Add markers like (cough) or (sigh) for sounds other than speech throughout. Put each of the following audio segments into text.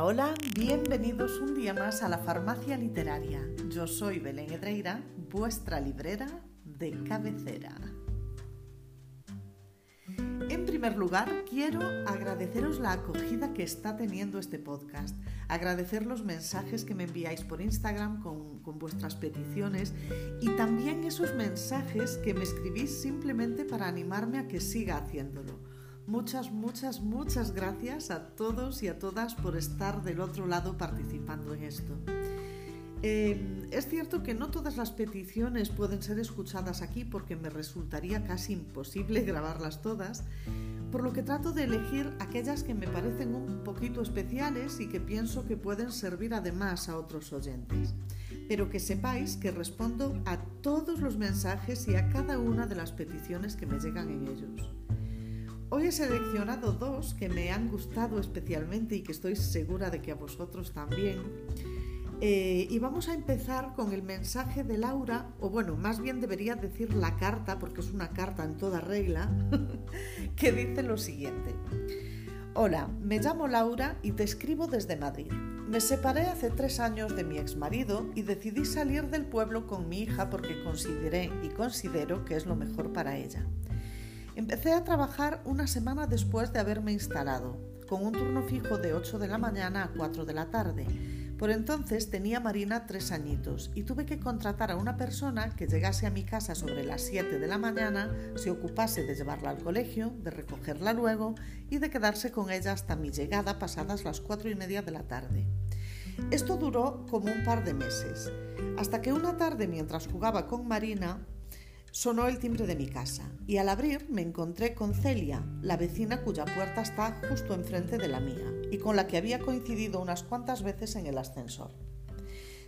Hola, bienvenidos un día más a la Farmacia Literaria. Yo soy Belén Edreira, vuestra librera de cabecera. En primer lugar, quiero agradeceros la acogida que está teniendo este podcast, agradecer los mensajes que me enviáis por Instagram con, vuestras peticiones y también esos mensajes que me escribís simplemente para animarme a que siga haciéndolo. Muchas, muchas, muchas gracias a todos y a todas por estar del otro lado participando en esto. Eh, es cierto que no todas las peticiones pueden ser escuchadas aquí porque me resultaría casi imposible (laughs) grabarlas todas, por lo que trato de elegir aquellas que me parecen un poquito especiales y que pienso que pueden servir además a otros oyentes. Pero que sepáis que respondo a todos los mensajes y a cada una de las peticiones que me llegan en ellos. Hoy he seleccionado dos que me han gustado especialmente y que estoy segura de que a vosotros también. Eh, y vamos a empezar con el mensaje de Laura, o bueno, más bien debería decir la carta, porque es una carta en toda regla, (laughs) que dice lo siguiente. Hola, me llamo Laura y te escribo desde Madrid. Me separé hace tres años de mi exmarido y decidí salir del pueblo con mi hija porque consideré y considero que es lo mejor para ella. Empecé a trabajar una semana después de haberme instalado, con un turno fijo de 8 de la mañana a 4 de la tarde. Por entonces tenía Marina tres añitos y tuve que contratar a una persona que llegase a mi casa sobre las 7 de la mañana, se ocupase de llevarla al colegio, de recogerla luego y de quedarse con ella hasta mi llegada pasadas las 4 y media de la tarde. Esto duró como un par de meses, hasta que una tarde mientras jugaba con Marina Sonó el timbre de mi casa y al abrir me encontré con Celia, la vecina cuya puerta está justo enfrente de la mía y con la que había coincidido unas cuantas veces en el ascensor.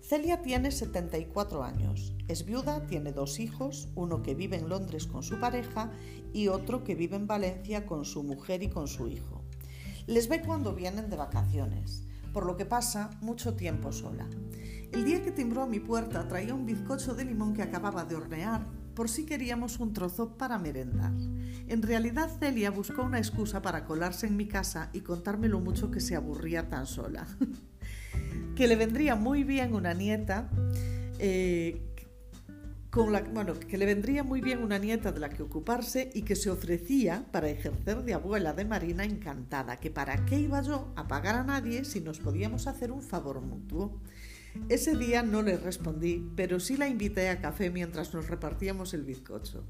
Celia tiene 74 años, es viuda, tiene dos hijos, uno que vive en Londres con su pareja y otro que vive en Valencia con su mujer y con su hijo. Les ve cuando vienen de vacaciones, por lo que pasa mucho tiempo sola. El día que timbró a mi puerta traía un bizcocho de limón que acababa de hornear por si queríamos un trozo para merendar. En realidad Celia buscó una excusa para colarse en mi casa y contarme lo mucho que se aburría tan sola. (laughs) que le vendría muy bien una nieta, eh, con la, bueno, que le vendría muy bien una nieta de la que ocuparse y que se ofrecía para ejercer de abuela de Marina encantada, que para qué iba yo a pagar a nadie si nos podíamos hacer un favor mutuo. Ese día no le respondí, pero sí la invité a café mientras nos repartíamos el bizcocho.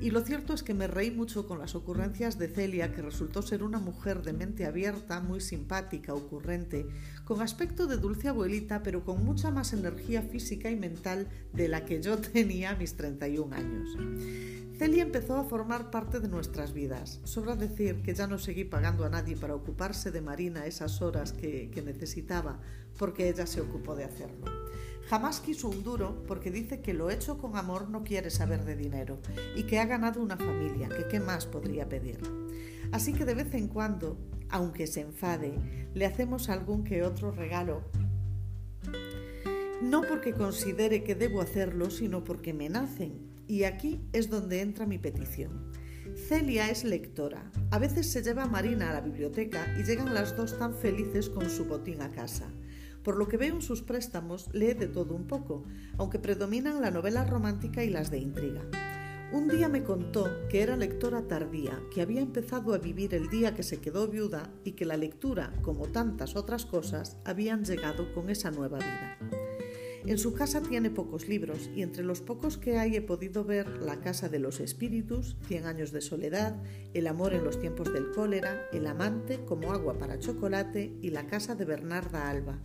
Y lo cierto es que me reí mucho con las ocurrencias de Celia, que resultó ser una mujer de mente abierta, muy simpática, ocurrente, con aspecto de dulce abuelita, pero con mucha más energía física y mental de la que yo (laughs) tenía a mis 31 años. Celia empezó a formar parte de nuestras vidas. Sobra decir que ya no seguí pagando a nadie para ocuparse de Marina esas horas que, necesitaba, porque ella se ocupó de hacerlo. Jamás quiso un duro porque dice que lo hecho con amor no quiere saber de dinero y que ha ganado una familia, que qué más podría pedir. Así que de vez en cuando, aunque se enfade, le hacemos algún que otro regalo. No porque considere que debo hacerlo, sino porque me nacen. Y aquí es donde entra mi petición. Celia es lectora. A veces se lleva a Marina a la biblioteca y llegan las dos tan felices con su botín a casa. Por lo que veo en sus préstamos, lee de todo un poco, aunque predominan la novela romántica y las de intriga. Un día me contó que era lectora tardía, que había empezado a vivir el día que se quedó viuda y que la lectura, como tantas otras cosas, habían llegado con esa nueva vida. En su casa tiene pocos libros y entre los pocos que hay he podido ver La Casa de los Espíritus, Cien años de soledad, El amor en los tiempos del cólera, El amante como agua para chocolate y La casa de Bernarda Alba,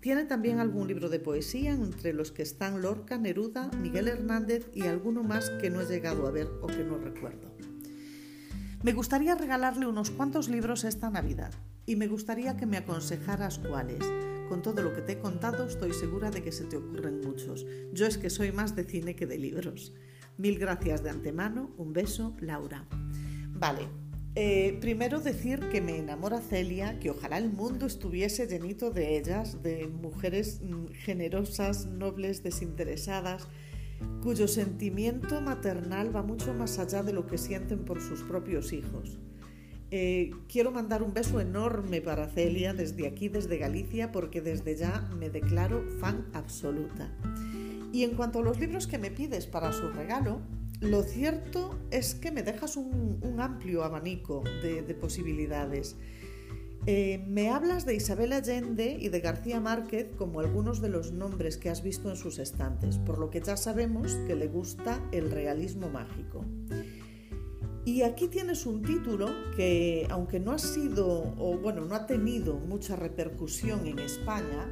tiene también algún libro de poesía, entre los que están Lorca, Neruda, Miguel Hernández y alguno más que no he llegado a ver o que no recuerdo. Me gustaría regalarle unos cuantos libros esta Navidad y me gustaría que me aconsejaras cuáles. Con todo lo que te he contado estoy segura de que se te ocurren muchos. Yo es que soy más de cine que de libros. Mil gracias de antemano. Un beso, Laura. Vale, eh, primero decir que me enamora Celia, que ojalá el mundo estuviese llenito de ellas, de mujeres mm, generosas, nobles, desinteresadas, cuyo sentimiento maternal va mucho más allá de lo que sienten por sus propios hijos. Eh, quiero mandar un beso enorme para Celia desde aquí, desde Galicia, porque desde ya me declaro fan absoluta. Y en cuanto a los libros que me pides para su regalo, lo cierto es que me dejas un, amplio abanico de, posibilidades. Eh, me hablas de Isabel Allende y de García Márquez como algunos de los nombres que has visto en sus estantes, por lo que ya sabemos que le gusta el realismo mágico. Y aquí tienes un título que, aunque no ha sido, o bueno, no ha tenido mucha repercusión en España,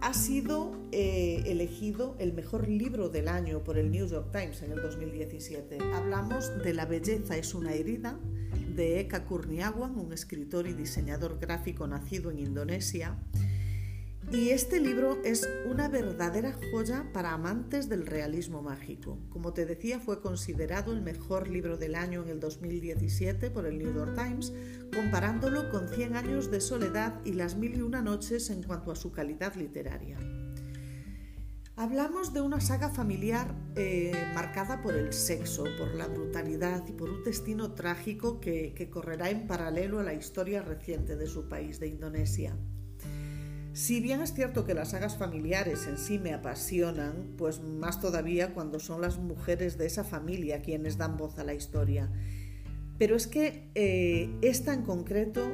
ha sido eh, elegido el mejor libro del año por el New York Times en el 2017. Hablamos de La belleza es una herida de Eka Kurniawan, un escritor y diseñador gráfico nacido en Indonesia, y este libro es una verdadera joya para amantes del realismo mágico. Como te decía, fue considerado el mejor libro del año en el 2017 por el New York Times, comparándolo con Cien años de soledad y Las mil y una noches en cuanto a su calidad literaria. Hablamos de una saga familiar eh, marcada por el sexo, por la brutalidad y por un destino trágico que correrá en paralelo a la historia reciente de su país, de Indonesia. Si bien es cierto que las sagas familiares en sí me apasionan, pues más todavía cuando son las mujeres de esa familia quienes dan voz a la historia. Pero es que eh, esta en concreto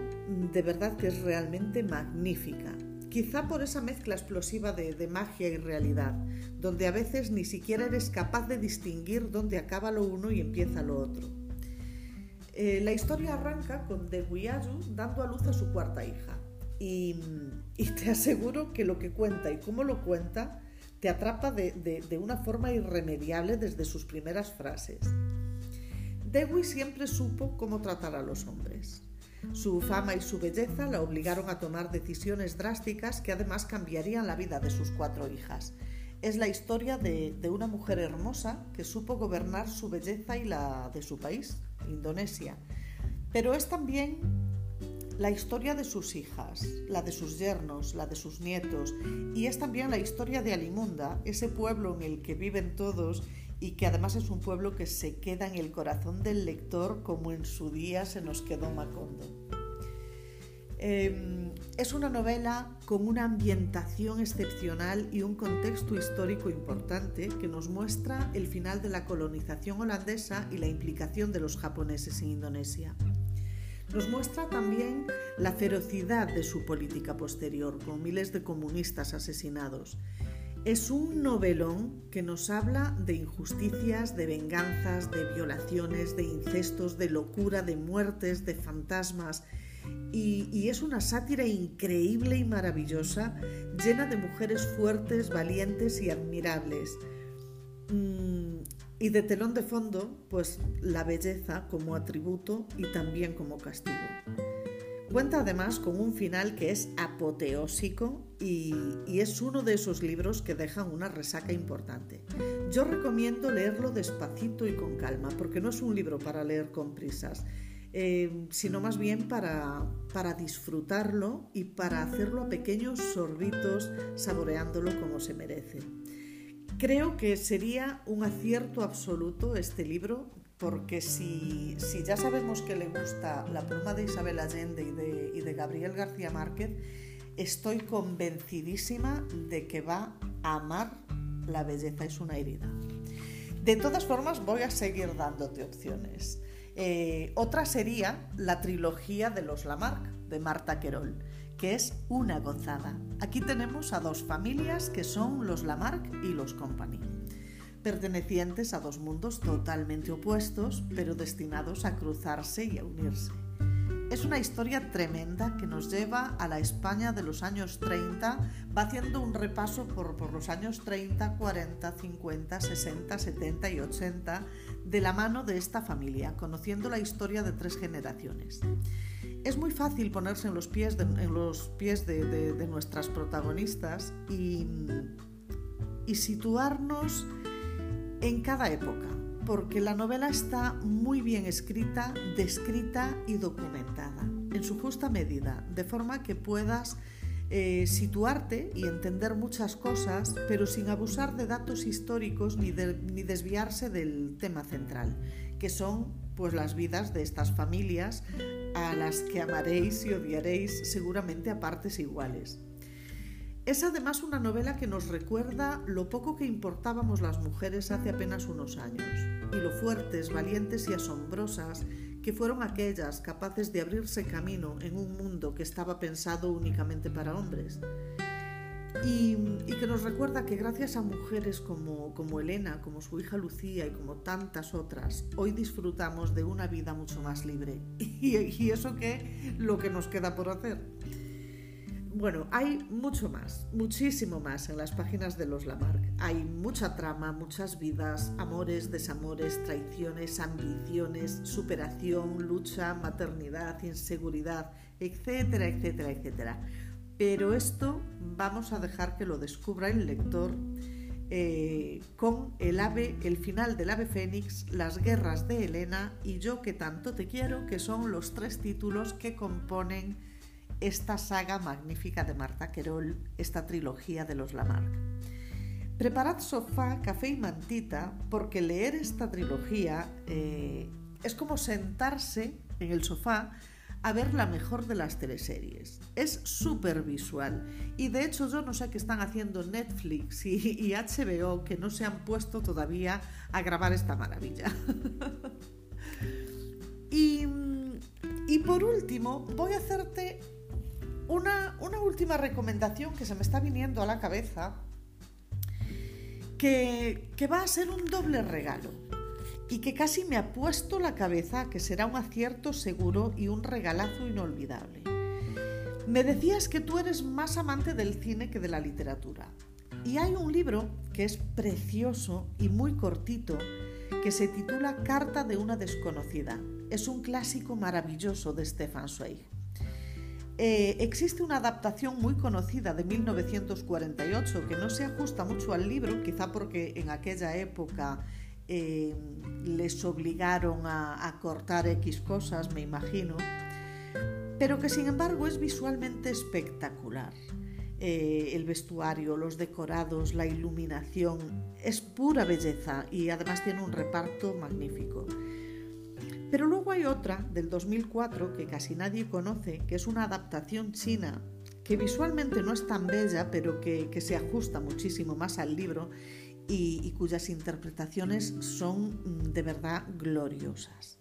de verdad que es realmente magnífica. Quizá por esa mezcla explosiva de, magia y realidad, donde a veces ni siquiera eres capaz de distinguir dónde acaba lo uno y empieza lo otro. Eh, la historia arranca con Deguyayu dando a luz a su cuarta hija, y, te aseguro que lo que cuenta y cómo lo cuenta te atrapa de, una forma irremediable desde sus primeras frases. Dewey siempre supo cómo tratar a los hombres. Su fama y su belleza la obligaron a tomar decisiones drásticas que además cambiarían la vida de sus cuatro hijas. Es la historia de, de, una mujer hermosa que supo gobernar su belleza y la de su país, Indonesia. Pero es también la historia de sus hijas, la de sus yernos, la de sus nietos, y es también la historia de Alimunda, ese pueblo en el que viven todos y que además es un pueblo que se queda en el corazón del lector como en su día se nos quedó Macondo. Em, es una novela con una ambientación excepcional y un contexto histórico importante que nos muestra el final de la colonización holandesa y la implicación de los japoneses en Indonesia. Nos muestra también la ferocidad de su política posterior, con miles de comunistas asesinados. Es un novelón que nos habla de injusticias, de venganzas, de violaciones, de incestos, de locura, de muertes, de fantasmas. Y, es una sátira increíble y maravillosa, llena de mujeres fuertes, valientes y admirables. Mm, y de telón de fondo, pues la belleza como atributo y también como castigo. Cuenta además con un final que es apoteósico y, es uno de esos libros que dejan una resaca importante. Yo recomiendo leerlo despacito y con calma, porque no es un libro para leer con prisas, eh, sino más bien para, para disfrutarlo y para hacerlo a pequeños sorbitos, saboreándolo como se merece. Creo que sería un acierto absoluto este libro porque si, ya sabemos que le gusta la pluma de Isabel Allende y de, Gabriel García Márquez, estoy convencidísima de que va a amar La belleza es una herida. De todas formas, voy a seguir dándote opciones. Eh, otra sería la trilogía de los Lamarck, de Marta Querol que es una gozada. Aquí tenemos a dos familias que son los Lamarck y los Company, pertenecientes a dos mundos totalmente opuestos, pero destinados a cruzarse y a unirse. Es una historia tremenda que nos lleva a la España de los años 30, va haciendo un repaso por, por, los años 30, 40, 50, 60, 70 y 80 de la mano de esta familia, conociendo la historia de tres generaciones es muy fácil ponerse en los pies de, en los pies de, nuestras protagonistas y, situarnos en cada época, porque la novela está muy bien escrita, descrita y documentada, en su justa medida, de forma que puedas eh, situarte y entender muchas cosas, pero sin abusar de datos históricos ni desviarse del tema central, que son pues las vidas de estas familias a las que amaréis y odiaréis seguramente a partes iguales. Es además una novela que nos recuerda lo poco que importábamos las mujeres hace apenas unos años y lo fuertes, valientes y asombrosas que fueron aquellas capaces de abrirse camino en un mundo que estaba pensado únicamente para hombres. Y, que nos recuerda que gracias a mujeres como, como Elena, como su hija Lucía y como tantas otras, hoy disfrutamos de una vida mucho más libre. (laughs) Y, eso que lo que nos queda por hacer. Bueno, hay mucho más, muchísimo más en las páginas de los Lamarck. Hay mucha trama, muchas vidas, amores, desamores, traiciones, ambiciones, superación, lucha, maternidad, inseguridad, etcétera, etcétera, etcétera. Pero esto vamos a dejar que lo descubra el lector eh, con el ave, el final del ave fénix, las guerras de Helena y yo que tanto te quiero, que son los tres títulos que componen esta saga magnífica de Marta Querol, esta trilogía de los Lamarck. Preparad sofá, café y mantita, porque leer esta trilogía eh, es como sentarse en el sofá a ver la mejor de las teleseries. Es súper visual. Y de hecho yo no sé qué están haciendo Netflix y, HBO que no se han puesto todavía a grabar esta maravilla. (laughs) y, y por último, voy a hacerte una, última recomendación que se me está viniendo a la cabeza, que, que va a ser un doble regalo y que casi me ha puesto la cabeza que será un acierto seguro y un regalazo inolvidable. Me decías que tú eres más amante del cine que de la literatura. Y hay un libro que es precioso y muy cortito que se titula Carta de una desconocida. Es un clásico maravilloso de Stefan Zweig. Eh, existe una adaptación muy conocida de 1948 que no se ajusta mucho al libro, quizá porque en aquella época eh, les obligaron a, cortar X cosas, me imagino, pero que sin embargo es visualmente espectacular. Eh, el vestuario, los decorados, la iluminación, es pura belleza y además tiene un reparto magnífico. Pero luego hay otra del 2004 que casi nadie conoce, que es una adaptación china que visualmente no es tan bella, pero que, se ajusta muchísimo más al libro y, cuyas interpretaciones son mm, de verdad gloriosas.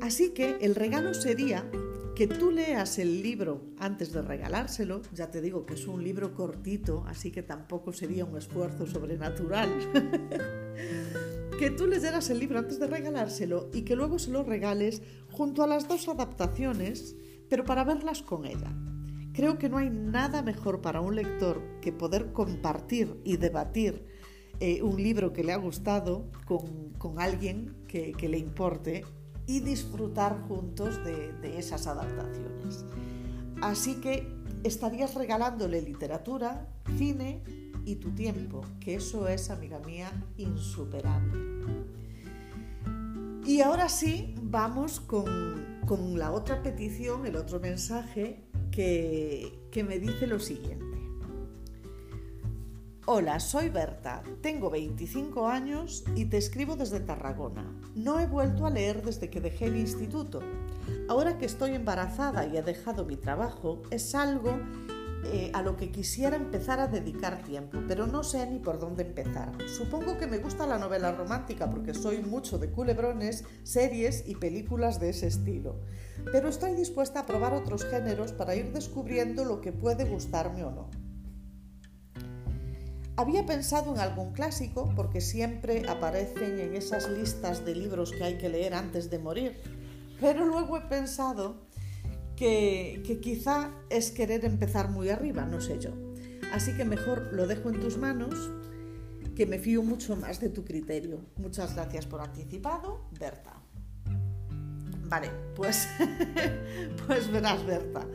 Así que el regalo sería que tú leas el libro antes de regalárselo. Ya te digo que es un libro cortito, así que tampoco sería un esfuerzo sobrenatural. (laughs) que tú leyeras el libro antes de regalárselo y que luego se lo regales junto a las dos adaptaciones, pero para verlas con ella. Creo que no hay nada mejor para un lector que poder compartir y debatir eh, un libro que le ha gustado con, alguien que, le importe y disfrutar juntos de, de esas adaptaciones. Así que estarías regalándole literatura, cine y tu tiempo, que eso es, amiga mía, insuperable. Y ahora sí, vamos con, con la otra petición, el otro mensaje que, que me dice lo siguiente. Hola, soy Berta, tengo 25 años y te escribo desde Tarragona. No he vuelto a leer desde que dejé el instituto. Ahora que estoy embarazada y he dejado mi trabajo, es algo eh, a lo que quisiera empezar a dedicar tiempo, pero no sé ni por dónde empezar. Supongo que me gusta la novela romántica porque soy mucho de culebrones, series y películas de ese estilo, pero estoy dispuesta a probar otros géneros para ir descubriendo lo que puede gustarme o no. Había pensado en algún clásico porque siempre aparecen en esas listas de libros que hay que leer antes de morir, pero luego he pensado que, quizá es querer empezar muy arriba, no sé yo. Así que mejor lo dejo en tus manos, que me fío mucho más de tu criterio. Muchas gracias por anticipado, Berta. Vale, pues, (laughs) pues verás, Berta.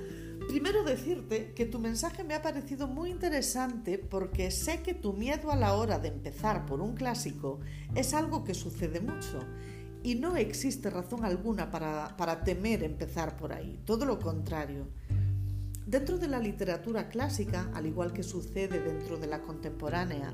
Primero decirte que tu mensaje me ha parecido muy interesante porque sé que tu miedo a la hora de empezar por un clásico es algo que sucede mucho y no existe razón alguna para, temer empezar por ahí, todo lo contrario. Dentro de la literatura clásica, al igual que sucede dentro de la contemporánea,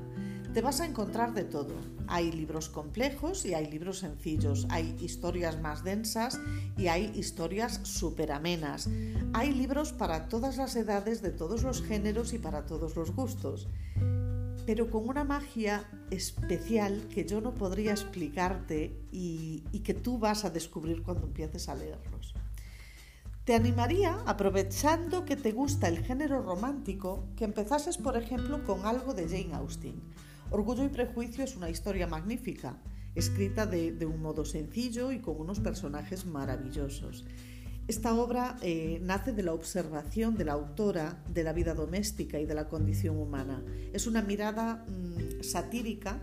te vas a encontrar de todo. Hay libros complejos y hay libros sencillos, hay historias más densas y hay historias súper amenas. Hay libros para todas las edades, de todos los géneros y para todos los gustos, pero con una magia especial que yo no podría explicarte y, que tú vas a descubrir cuando empieces a leerlos. Te animaría, aprovechando que te gusta el género romántico, que empezases, por ejemplo, con algo de Jane Austen Orgullo y Prejuicio es una historia magnífica, escrita de, un modo sencillo y con unos personajes maravillosos. Esta obra eh, nace de la observación de la autora de la vida doméstica y de la condición humana. Es una mirada mm, satírica,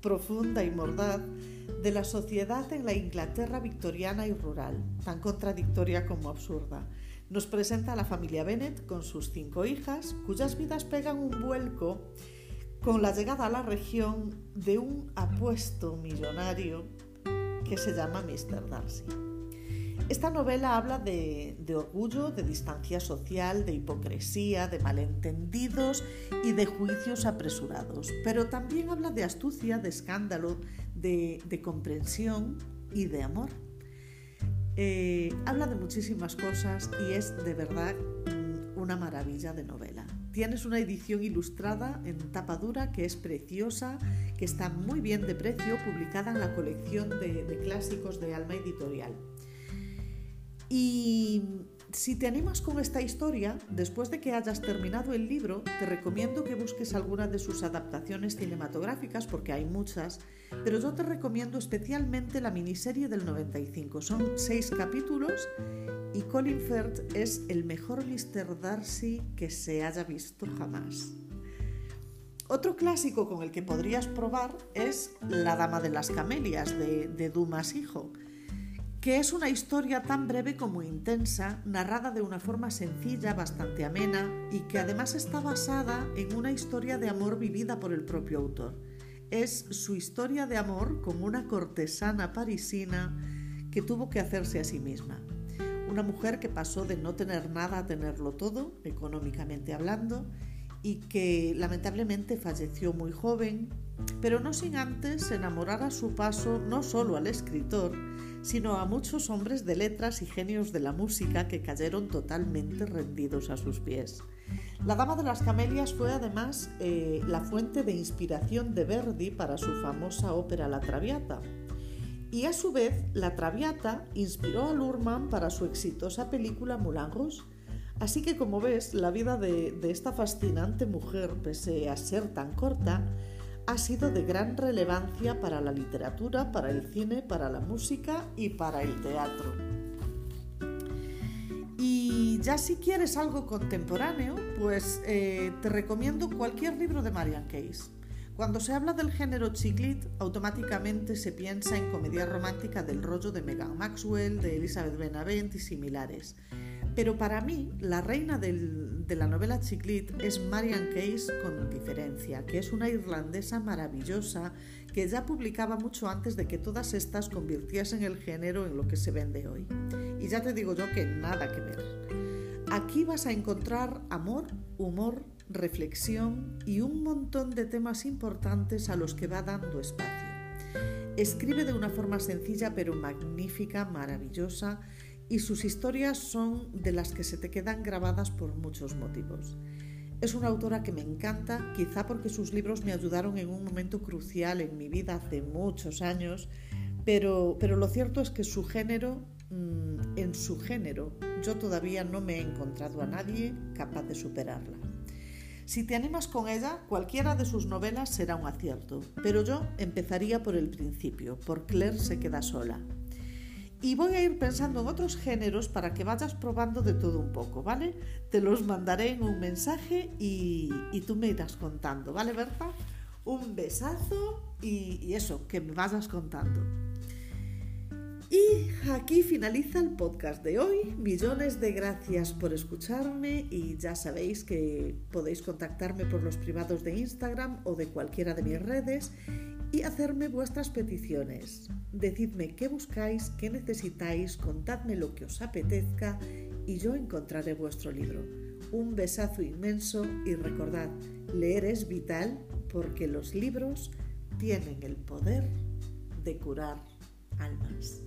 profunda y mordaz de la sociedad en la Inglaterra victoriana y rural, tan contradictoria como absurda. Nos presenta a la familia Bennet con sus cinco hijas, cuyas vidas pegan un vuelco con la llegada a la región de un apuesto millonario que se llama Mr. Darcy. Esta novela habla de, orgullo, de distancia social, de hipocresía, de malentendidos y de juicios apresurados, pero también habla de astucia, de escándalo, de, comprensión y de amor. Eh, habla de muchísimas cosas y es de verdad una maravilla de novela. Tienes una edición ilustrada en tapa dura que es preciosa, que está muy bien de precio, publicada en la colección de, clásicos de Alma Editorial. Y si te animas con esta historia, después de que hayas terminado el libro, te recomiendo que busques alguna de sus adaptaciones cinematográficas, porque hay muchas, pero yo te recomiendo especialmente la miniserie del 95. Son seis capítulos y Colin Firth es el mejor Mr. Darcy que se haya visto jamás. Otro clásico con el que podrías probar es La Dama de las Camelias de, Dumas Hijo, que es una historia tan breve como intensa, narrada de una forma sencilla, bastante amena y que además está basada en una historia de amor vivida por el propio autor. Es su historia de amor con una cortesana parisina que tuvo que hacerse a sí misma. Una mujer que pasó de no tener nada a tenerlo todo, económicamente hablando, y que lamentablemente falleció muy joven, pero no sin antes enamorar a su paso no solo al escritor, sino a muchos hombres de letras y genios de la música que cayeron totalmente rendidos a sus pies. La Dama de las Camelias fue además eh, la fuente de inspiración de Verdi para su famosa ópera La Traviata, y a su vez, La Traviata inspiró a Lurman para su exitosa película Moulin Rouge. Así que como ves, la vida de, esta fascinante mujer, pese a ser tan corta, ha sido de gran relevancia para la literatura, para el cine, para la música y para el teatro. Y ya si quieres algo contemporáneo, pues eh, te recomiendo cualquier libro de Marian Case. Cuando se habla del género chiclit, automáticamente se piensa en comedia romántica del rollo de Megan Maxwell, de Elizabeth Benavent y similares. Pero para mí, la reina de la novela chiclit es Marian Case con diferencia, que es una irlandesa maravillosa que ya publicaba mucho antes de que todas estas convirtiesen el género en lo que se vende hoy. Y ya te digo yo que nada que ver. Aquí vas a encontrar amor, humor, reflexión y un montón de temas importantes a los que va dando espacio. Escribe de una forma sencilla pero magnífica, maravillosa, y sus historias son de las que se te quedan grabadas por muchos motivos. Es una autora que me encanta, quizá porque sus libros me ayudaron en un momento crucial en mi vida hace muchos años, pero, pero lo cierto es que su género, mm, en su género, yo todavía no me he encontrado a nadie capaz de superarla. Si te animas con ella, cualquiera de sus novelas será un acierto, pero yo empezaría por el principio, por Claire se queda sola. Y voy a ir pensando en otros géneros para que vayas probando de todo un poco, ¿vale? Te los mandaré en un mensaje y, tú me irás contando, ¿vale, Berta? Un besazo y, y eso, que me vayas contando. Y aquí finaliza el podcast de hoy. Millones de gracias por escucharme y ya sabéis que podéis contactarme por los privados de Instagram o de cualquiera de mis redes y hacerme vuestras peticiones. Decidme qué buscáis, qué necesitáis, contadme lo que os apetezca y yo encontraré vuestro libro. Un besazo inmenso y recordad, leer es vital porque los libros tienen el poder de curar almas.